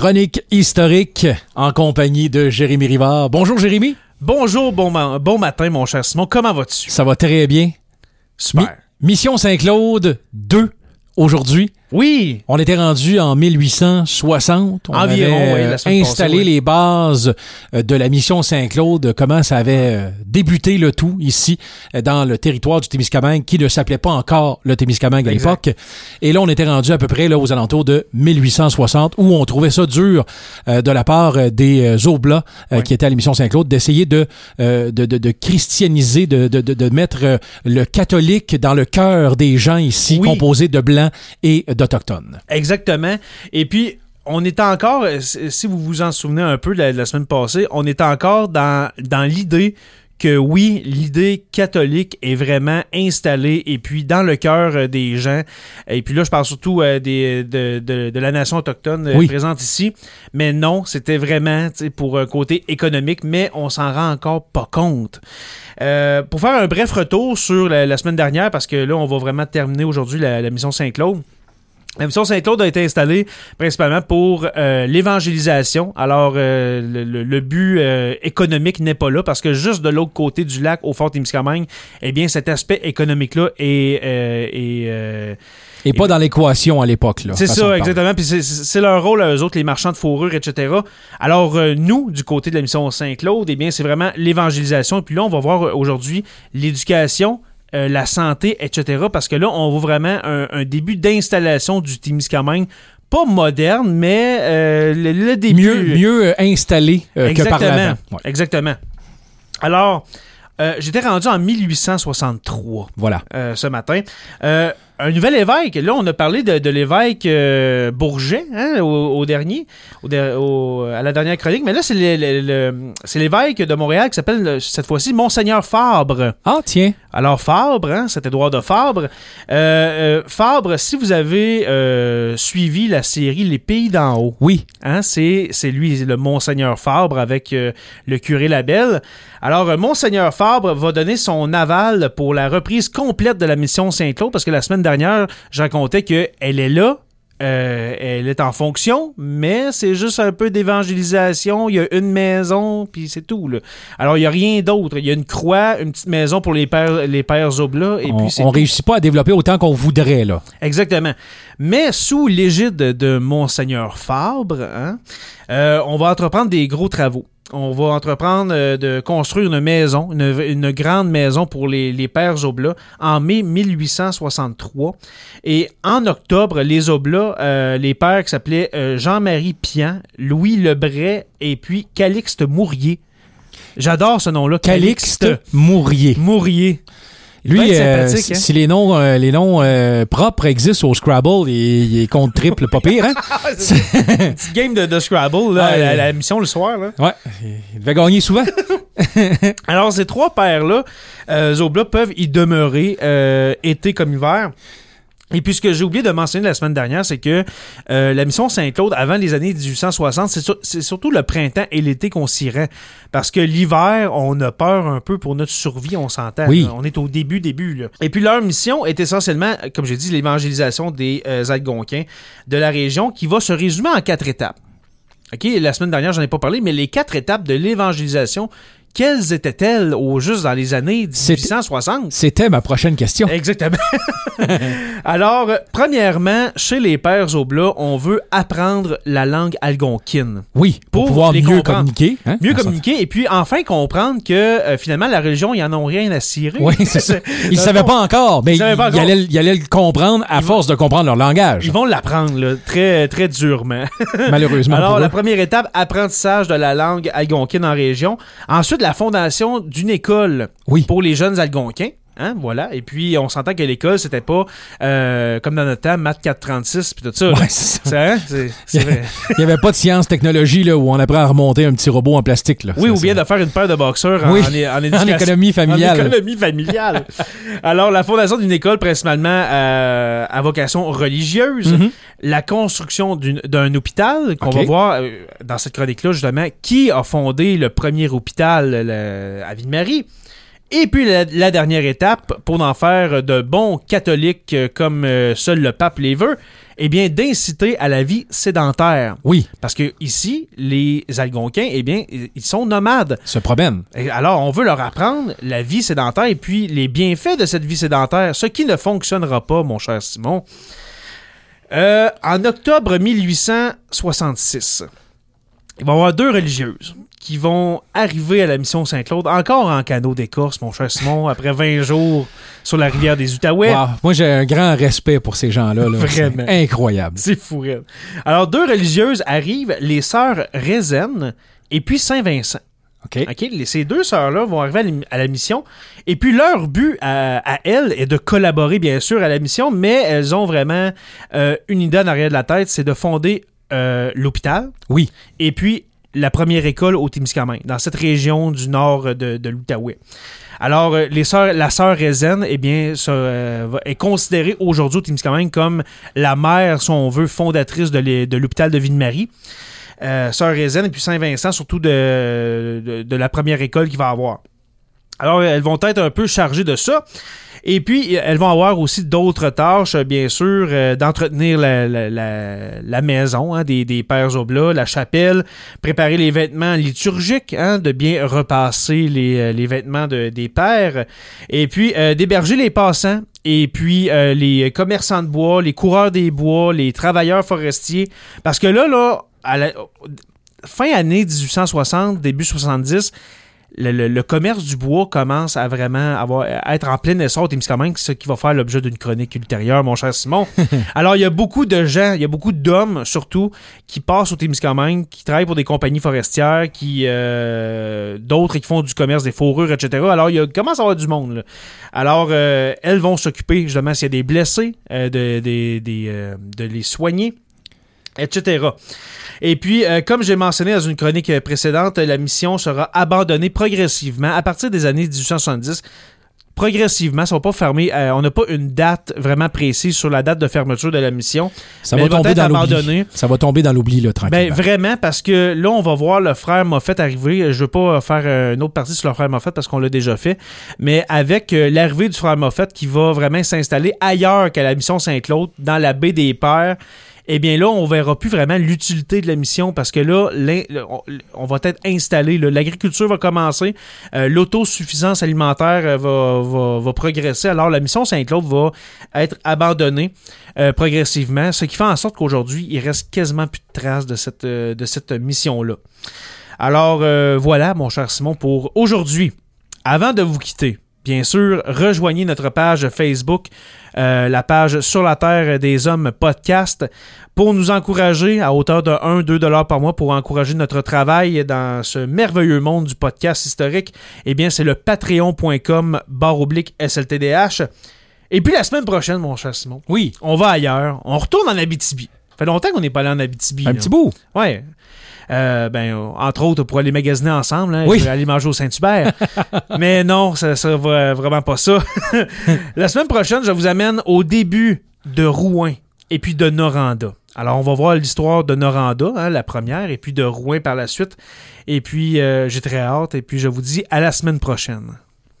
Chronique historique en compagnie de Jérémy Rivard. Bonjour Jérémy. Bonjour, bon, ma- bon matin, mon cher Simon. Comment vas-tu? Ça va très bien. Super. Mi- Mission Saint-Claude 2 aujourd'hui. Oui. On était rendu en 1860. On Environ, avait, oui, euh, installé passée, oui. les bases euh, de la mission Saint-Claude, comment ça avait euh, débuté le tout ici dans le territoire du Témiscamingue qui ne s'appelait pas encore le Témiscamingue à l'époque. Et là, on était rendu à peu près là, aux alentours de 1860 où on trouvait ça dur euh, de la part des Oblats euh, Oui. qui étaient à la mission Saint-Claude d'essayer de, euh, de, de, de christianiser, de, de, de, de mettre le catholique dans le cœur des gens ici, composés de blancs et d'autochtones. Exactement. Et puis, on est encore, si vous vous en souvenez un peu de la, de la semaine passée, on est encore dans, dans l'idée que oui, l'idée catholique est vraiment installée et puis dans le cœur euh, des gens. Et puis là, je parle surtout euh, des, de, de, de la nation autochtone euh, Oui. présente ici. Mais non, c'était vraiment pour un côté économique, mais on s'en rend encore pas compte. Euh, pour faire un bref retour sur la, la semaine dernière, parce que là, on va vraiment terminer aujourd'hui la, la mission Saint-Claude. La mission Saint-Claude a été installée principalement pour euh, l'évangélisation. Alors, euh, le, le- le but euh, économique n'est pas là parce que juste de l'autre côté du lac, au Fort Témiscamingue, eh bien, cet aspect économique-là est... euh, est, euh, Et pas dans l'équation à l'époque. là, c'est ça, exactement. Puis c'est- leur rôle, à eux autres, les marchands de fourrure, etc. Alors, euh, nous, du côté de la mission Saint-Claude, eh bien, c'est vraiment l'évangélisation. Puis là, on va voir euh, aujourd'hui l'éducation, euh, la santé, etc. Parce que là, on voit vraiment un, un début d'installation du Témiscamingue. Pas moderne, mais euh, le, le début. Mieux, mieux euh, installé euh, que par Exactement. l'avant. Ouais, Exactement. Alors, euh, j'étais rendu en 1863 voilà. ce matin. Un nouvel évêque. Là, on a parlé de, de l'évêque euh, Bourget hein, au, au dernier, au der- au- à la dernière chronique. Mais là, c'est c'est l'évêque de Montréal qui s'appelle euh, cette fois-ci Monseigneur Fabre. Ah, tiens. Alors Fabre, hein, cet Édouard de Fabre. Euh, euh, Fabre, si vous avez suivi la série Les Pays d'en haut, Oui. Hein, c'est, c'est lui, le Monseigneur Fabre avec le curé Labelle. Alors, Monseigneur Fabre va donner son aval pour la reprise complète de la mission Saint-Claude parce que la semaine dernière, je racontais qu'elle est là. euh, elle est en fonction, mais c'est juste un peu d'évangélisation. Il y a une maison, puis c'est tout. Là. Alors, il n'y a rien d'autre. Il y a une croix, une petite maison pour les pères, les pères oblats, et on puis c'est on tout. réussit pas à développer autant qu'on voudrait, là. Exactement. Mais sous l'égide de Monseigneur Fabre, hein, euh, on va entreprendre des gros travaux. On va entreprendre euh, de construire une maison, une, une grande maison pour les, les Pères Oblats en mai 1863. Et en octobre, les Oblats, euh, les pères qui s'appelaient euh, Jean-Marie Pian, Louis Lebray et puis Calixte Mourier. J'adore ce nom-là. Calixte Mourier. Mourier. Lui, euh, hein? si les noms, euh, les noms euh, propres existent au Scrabble, il, il est contre triple, pas pire, hein? Petite game de, de Scrabble là, Ouais. à la, mission le soir. Là. Ouais, il devait gagner souvent. Alors, ces trois pères-là, euh, Zobla, peuvent y demeurer euh, été comme hiver. Et puis, ce que j'ai oublié de mentionner la semaine dernière, c'est que euh, la mission Saint-Claude, avant les années 1860, c'est, sur- c'est surtout le printemps et l'été qu'on s'y rend. Parce que l'hiver, on a peur un peu pour notre survie, on s'entend. Oui. là. On est au début, début. Là. Et puis, leur mission est essentiellement, comme j'ai dit, l'évangélisation des euh, Algonquins de la région, qui va se résumer en quatre étapes. OK, la semaine dernière, j'en ai pas parlé, mais les quatre étapes de l'évangélisation, quelles étaient-elles au juste dans les années C'était- 1860? C'était ma prochaine question. Exactement. Alors, euh, premièrement, chez les Pères Oblats, on veut apprendre la langue algonquine. Oui, pour, Pour pouvoir mieux comprendre. communiquer. hein? Mieux communiquer et puis enfin comprendre que euh, finalement, la religion, ils en ont rien à cirer. Oui, c'est ça. Ils Dans savaient pas encore, mais ils ils, savaient pas ils encore. allaient, ils allaient le comprendre à force de comprendre leur langage. Ils vont l'apprendre très, très durement. Malheureusement. Alors, la première étape, apprentissage de la langue algonquine en région. Ensuite, la fondation d'une école Oui. pour les jeunes algonquins. Hein, voilà. Et puis, on s'entend que l'école, c'était pas euh, comme dans notre temps, maths 436 puis tout ça. Ouais, c'est ça. Hein? Il n'y avait pas de science technologie là, où on apprend à remonter un petit robot en plastique. Là. Oui, ou bien de faire une paire de boxeurs en, Oui. en, en économie familiale. En économie familiale. Alors, la fondation d'une école principalement euh, à vocation religieuse, Mhm. la construction d'une- d'un hôpital, qu'on va voir euh, dans cette chronique-là, justement, qui a fondé le premier hôpital le- à Ville-Marie. Et puis la, la dernière étape, pour en faire de bons catholiques euh, comme seul le pape les veut, eh bien, d'inciter à la vie sédentaire. Oui, Parce que ici, les Algonquins, eh bien, ils sont nomades. promène. Et alors, on veut leur apprendre la vie sédentaire et puis les bienfaits de cette vie sédentaire, ce qui ne fonctionnera pas, mon cher Simon. Euh, en octobre 1866, il va y avoir deux religieuses qui vont arriver à la mission Saint-Claude, encore en canot d'écorce, mon cher Simon, après 20 jours sur la rivière des Outaouais. Wow. Moi, j'ai un grand respect pour ces gens-là. là. Vraiment. Incroyable. C'est fou. Alors, deux religieuses arrivent, les sœurs Rézène et puis Saint-Vincent. OK. OK, les- ces deux sœurs-là vont arriver à la, à la mission. Et puis leur but à, à elles est de collaborer, bien sûr, à la mission, mais elles ont vraiment euh, une idée en arrière de la tête, c'est de fonder euh, l'hôpital Oui. et puis la première école au Témiscamingue, dans cette région du nord de, de l'Outaouais. Alors, euh, la sœur Rézène, eh bien, euh, est considérée aujourd'hui au Témiscamingue comme la mère, si on veut, fondatrice de l'é- de l'hôpital de Ville-Marie. Euh, sœur Rézène et puis Saint-Vincent, surtout de, de, de la première école qu'il va avoir. Alors, elles vont être un peu chargées de ça. Et puis, elles vont avoir aussi d'autres tâches, bien sûr, euh, d'entretenir la, maison hein, des, des pères oblats, la chapelle, préparer les vêtements liturgiques, hein, de bien repasser les, euh, vêtements de- des pères, et puis euh, d'héberger les passants, et puis les commerçants de bois, les coureurs des bois, les travailleurs forestiers. Parce que là, là, à fin année 1860, début 70, le, le- le commerce du bois commence à vraiment avoir, à être en plein essor au Témiscamingue, ce qui va faire l'objet d'une chronique ultérieure, mon cher Simon. Alors, il y a beaucoup de gens, il y a beaucoup d'hommes, surtout, qui passent au Témiscamingue, qui travaillent pour des compagnies forestières, qui euh, d'autres qui font du commerce des fourrures, etc. Alors, il y a- commence à avoir du monde. là. Alors, euh, elles vont s'occuper, justement, s'il y a des blessés, euh, de, euh, de les soigner, etc. Et puis, euh, comme j'ai mentionné dans une chronique euh, précédente, la mission sera abandonnée progressivement à partir des années 1870. Progressivement, ça va pas fermer. euh, on n'a pas une date vraiment précise sur la date de fermeture de la mission. Ça va tomber dans l'oubli. Ça va tomber dans l'oubli, là, Ben, tranquillement. vraiment, parce que là, on va voir le frère Moffett arriver. Je veux pas faire une autre partie sur le frère Moffett parce qu'on l'a déjà fait. Mais avec euh, l'arrivée du frère Moffett qui va vraiment s'installer ailleurs qu'à la mission Saint-Claude, dans la baie des Pères, eh bien là, on verra plus vraiment l'utilité de la mission parce que là, on, va être installé. L'agriculture va commencer, euh, l'autosuffisance alimentaire euh, va, progresser. Alors, la mission Saint-Claude va être abandonnée euh, progressivement, ce qui fait en sorte qu'aujourd'hui, il reste quasiment plus de traces de cette, mission-là. Alors, voilà, mon cher Simon, pour aujourd'hui. Avant de vous quitter, bien sûr, rejoignez notre page Facebook, euh, la page Sur la Terre des Hommes podcast, pour nous encourager à hauteur de 1-2 dollars par mois pour encourager notre travail dans ce merveilleux monde du podcast historique. Eh bien, c'est le patreon.com barre oblique SLTDH. Et puis la semaine prochaine, mon cher Simon, Oui, on va ailleurs. On retourne en Abitibi. Ça fait longtemps qu'on n'est pas allé en Abitibi. un là. petit bout. Ouais. Euh, ben, entre autres, pour aller magasiner ensemble, hein, Oui. aller manger au Saint-Hubert. Mais non, ça ça va vraiment pas ça. La semaine prochaine, je vous amène au début de Rouen et puis de Noranda. Alors, on va voir l'histoire de Noranda, hein, la première, et puis de Rouen par la suite. Et puis, euh, j'ai très hâte. Et puis, je vous dis à la semaine prochaine.